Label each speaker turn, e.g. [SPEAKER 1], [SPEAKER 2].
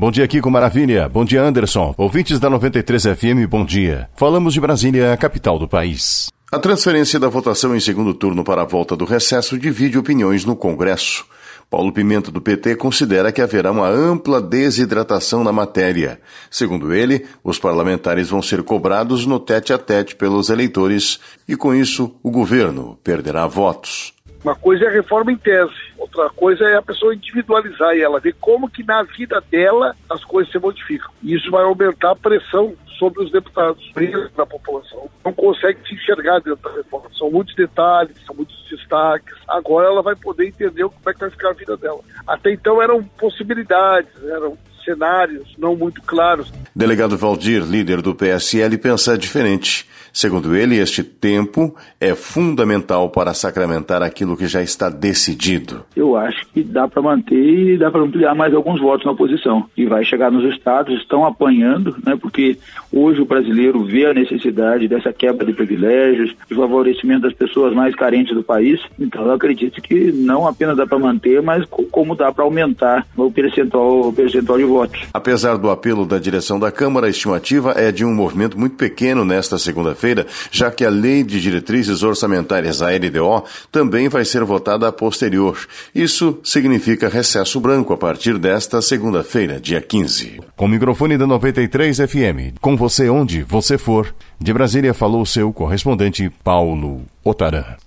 [SPEAKER 1] Bom dia, Kiko Maravilha. Bom dia, Anderson. Ouvintes da 93 FM, bom dia. Falamos de Brasília, a capital do país. A transferência da votação em segundo turno para a volta do recesso divide opiniões no Congresso. Paulo Pimenta, do PT, considera que haverá uma ampla desidratação na matéria. Segundo ele, os parlamentares vão ser cobrados no tete a tete pelos eleitores e, com isso, o governo perderá votos.
[SPEAKER 2] Uma coisa é a reforma em tese, outra coisa é a pessoa individualizar ela ver como que na vida dela as coisas se modificam. E isso vai aumentar a pressão sobre os deputados, da população. Não consegue se enxergar dentro da reforma. São muitos detalhes, são muitos destaques. Agora ela vai poder entender como é que vai ficar a vida dela. Até então eram possibilidades, eram cenários não muito claros.
[SPEAKER 1] Delegado Valdir, líder do PSL, pensa diferente. Segundo ele, este tempo é fundamental para sacramentar aquilo que já está decidido.
[SPEAKER 3] Eu acho que dá para manter e dá para ampliar mais alguns votos na oposição. E vai chegar nos estados, estão apanhando, né, porque hoje o brasileiro vê a necessidade dessa quebra de privilégios, do favorecimento das pessoas mais carentes do país. Então eu acredito que não apenas dá para manter, mas como dá para aumentar o percentual, o percentual de votos.
[SPEAKER 1] Apesar do apelo da direção da Câmara, a estimativa é de um movimento muito pequeno nesta segunda-feira, já que a Lei de Diretrizes Orçamentárias, a LDO, também vai ser votada a posterior. Isso significa recesso branco a partir desta segunda-feira, dia 15. Com o microfone da 93 FM, com você onde você for, de Brasília falou seu correspondente Paulo Otaran.